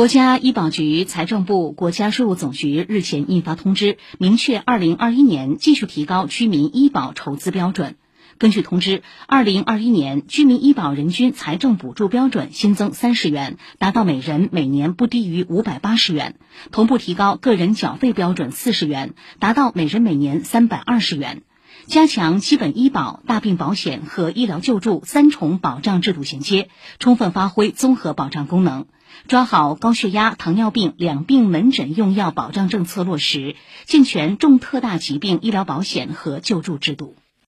国家医保局、财政部、国家税务总局日前印发通知，明确二零二一年继续提高居民医保筹资标准。根据通知，二零二一年居民医保人均财政补助标准新增三十元，达到每人每年不低于五百八十元；同步提高个人缴费标准四十元，达到每人每年三百二十元。加强基本医保、大病保险和医疗救助三重保障制度衔接，充分发挥综合保障功能。抓好高血压、糖尿病两病门诊用药保障政策落实，健全重特大疾病医疗保险和救助制度。